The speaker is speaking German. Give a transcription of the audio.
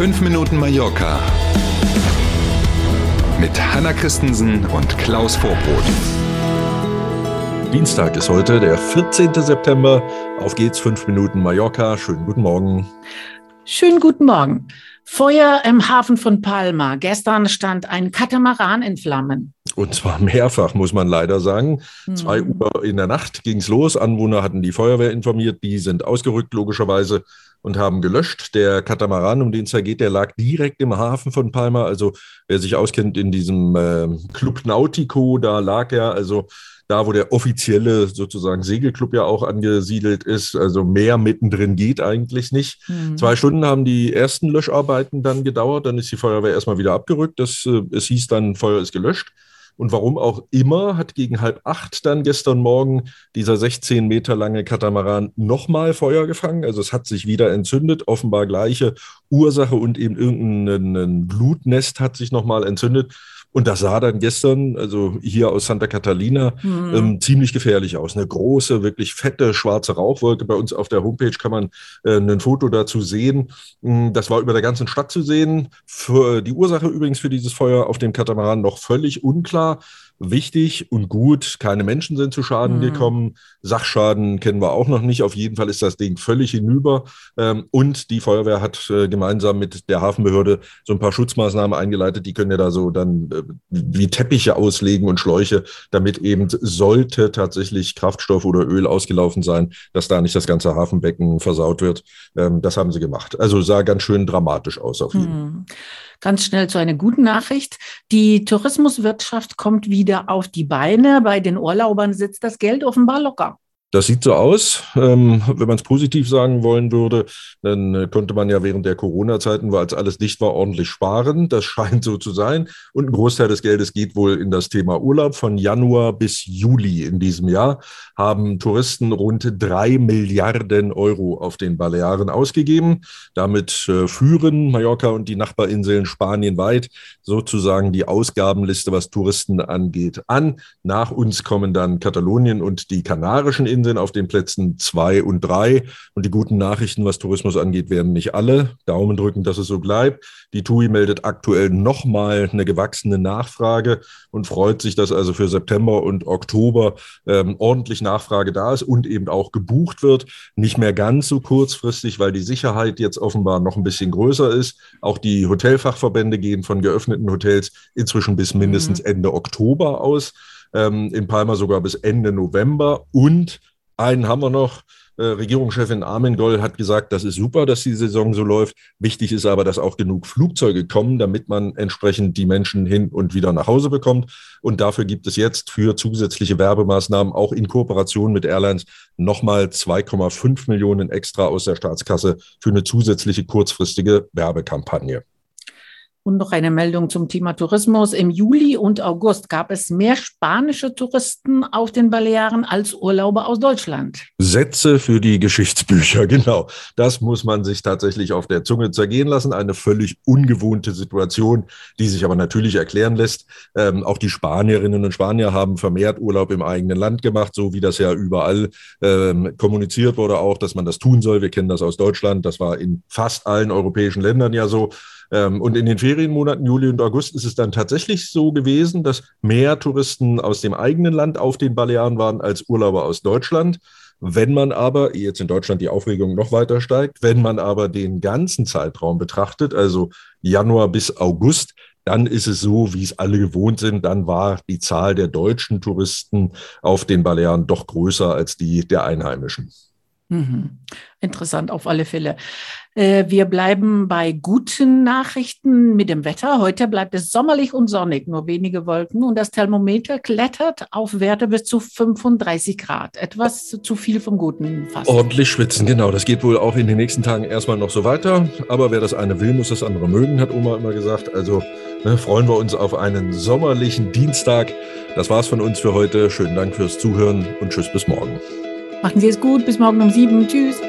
5 Minuten Mallorca mit Hanna Christensen und Klaus Vorbrot. Dienstag ist heute, der 14. September. Auf geht's, 5 Minuten Mallorca. Schönen guten Morgen. Schönen guten Morgen. Feuer im Hafen von Palma. Gestern stand ein Katamaran in Flammen. Und zwar mehrfach, muss man leider sagen. Mhm. Zwei Uhr in der Nacht ging es los. Anwohner hatten die Feuerwehr informiert. Die sind ausgerückt, logischerweise, und haben gelöscht. Der Katamaran, um den es da geht, der lag direkt im Hafen von Palma. Also, wer sich auskennt in diesem äh, Club Nautico, da lag er. Also, da wo der offizielle sozusagen Segelclub ja auch angesiedelt ist. Also mehr mittendrin geht eigentlich nicht. Mhm. Zwei Stunden haben die ersten Löscharbeiten dann gedauert. Dann ist die Feuerwehr erstmal wieder abgerückt. Das, äh, es hieß dann, Feuer ist gelöscht. Und warum auch immer hat gegen halb acht dann gestern Morgen dieser 16 Meter lange Katamaran nochmal Feuer gefangen. Also es hat sich wieder entzündet, offenbar gleiche Ursache und eben irgendein Blutnest hat sich nochmal entzündet. Und das sah dann gestern, also hier aus Santa Catalina, mhm. ähm, ziemlich gefährlich aus. Eine große, wirklich fette, schwarze Rauchwolke. Bei uns auf der Homepage kann man äh, ein Foto dazu sehen. Hm, das war über der ganzen Stadt zu sehen. Für die Ursache übrigens für dieses Feuer auf dem Katamaran noch völlig unklar wichtig und gut. Keine Menschen sind zu Schaden mhm. gekommen. Sachschaden kennen wir auch noch nicht. Auf jeden Fall ist das Ding völlig hinüber. Ähm, und die Feuerwehr hat äh, gemeinsam mit der Hafenbehörde so ein paar Schutzmaßnahmen eingeleitet. Die können ja da so dann äh, wie Teppiche auslegen und Schläuche, damit eben sollte tatsächlich Kraftstoff oder Öl ausgelaufen sein, dass da nicht das ganze Hafenbecken versaut wird. Ähm, das haben sie gemacht. Also sah ganz schön dramatisch aus auf jeden Fall. Mhm ganz schnell zu einer guten Nachricht. Die Tourismuswirtschaft kommt wieder auf die Beine. Bei den Urlaubern sitzt das Geld offenbar locker. Das sieht so aus. Ähm, wenn man es positiv sagen wollen würde, dann äh, konnte man ja während der Corona-Zeiten, als alles dicht war, ordentlich sparen. Das scheint so zu sein. Und ein Großteil des Geldes geht wohl in das Thema Urlaub. Von Januar bis Juli in diesem Jahr haben Touristen rund drei Milliarden Euro auf den Balearen ausgegeben. Damit äh, führen Mallorca und die Nachbarinseln Spanien weit sozusagen die Ausgabenliste, was Touristen angeht, an. Nach uns kommen dann Katalonien und die Kanarischen Inseln Inseln auf den Plätzen zwei und drei. Und die guten Nachrichten, was Tourismus angeht, werden nicht alle. Daumen drücken, dass es so bleibt. Die TUI meldet aktuell nochmal eine gewachsene Nachfrage und freut sich, dass also für September und Oktober ähm, ordentlich Nachfrage da ist und eben auch gebucht wird. Nicht mehr ganz so kurzfristig, weil die Sicherheit jetzt offenbar noch ein bisschen größer ist. Auch die Hotelfachverbände gehen von geöffneten Hotels inzwischen bis mindestens mhm. Ende Oktober aus. Ähm, in Palma sogar bis Ende November und einen haben wir noch. Äh, Regierungschefin Armin Goll hat gesagt, das ist super, dass die Saison so läuft. Wichtig ist aber, dass auch genug Flugzeuge kommen, damit man entsprechend die Menschen hin und wieder nach Hause bekommt. Und dafür gibt es jetzt für zusätzliche Werbemaßnahmen auch in Kooperation mit Airlines nochmal 2,5 Millionen extra aus der Staatskasse für eine zusätzliche kurzfristige Werbekampagne. Und noch eine Meldung zum Thema Tourismus. Im Juli und August gab es mehr spanische Touristen auf den Balearen als Urlauber aus Deutschland. Sätze für die Geschichtsbücher, genau. Das muss man sich tatsächlich auf der Zunge zergehen lassen. Eine völlig ungewohnte Situation, die sich aber natürlich erklären lässt. Ähm, auch die Spanierinnen und Spanier haben vermehrt Urlaub im eigenen Land gemacht, so wie das ja überall ähm, kommuniziert wurde, auch, dass man das tun soll. Wir kennen das aus Deutschland. Das war in fast allen europäischen Ländern ja so. Ähm, und in den Ferienmonaten Juli und August ist es dann tatsächlich so gewesen, dass mehr Touristen aus dem eigenen Land auf den Balearen waren als Urlauber aus Deutschland. Wenn man aber, jetzt in Deutschland die Aufregung noch weiter steigt, wenn man aber den ganzen Zeitraum betrachtet, also Januar bis August, dann ist es so, wie es alle gewohnt sind. Dann war die Zahl der deutschen Touristen auf den Balearen doch größer als die der Einheimischen. Mhm. Interessant auf alle Fälle. Äh, wir bleiben bei guten Nachrichten mit dem Wetter. Heute bleibt es sommerlich und sonnig, nur wenige Wolken und das Thermometer klettert auf Werte bis zu 35 Grad. Etwas zu viel vom Guten fast. Ordentlich schwitzen, genau. Das geht wohl auch in den nächsten Tagen erstmal noch so weiter. Aber wer das eine will, muss das andere mögen, hat Oma immer gesagt. Also ne, freuen wir uns auf einen sommerlichen Dienstag. Das war's von uns für heute. Schönen Dank fürs Zuhören und tschüss bis morgen. Machen Sie es gut. Bis morgen um sieben. Tschüss.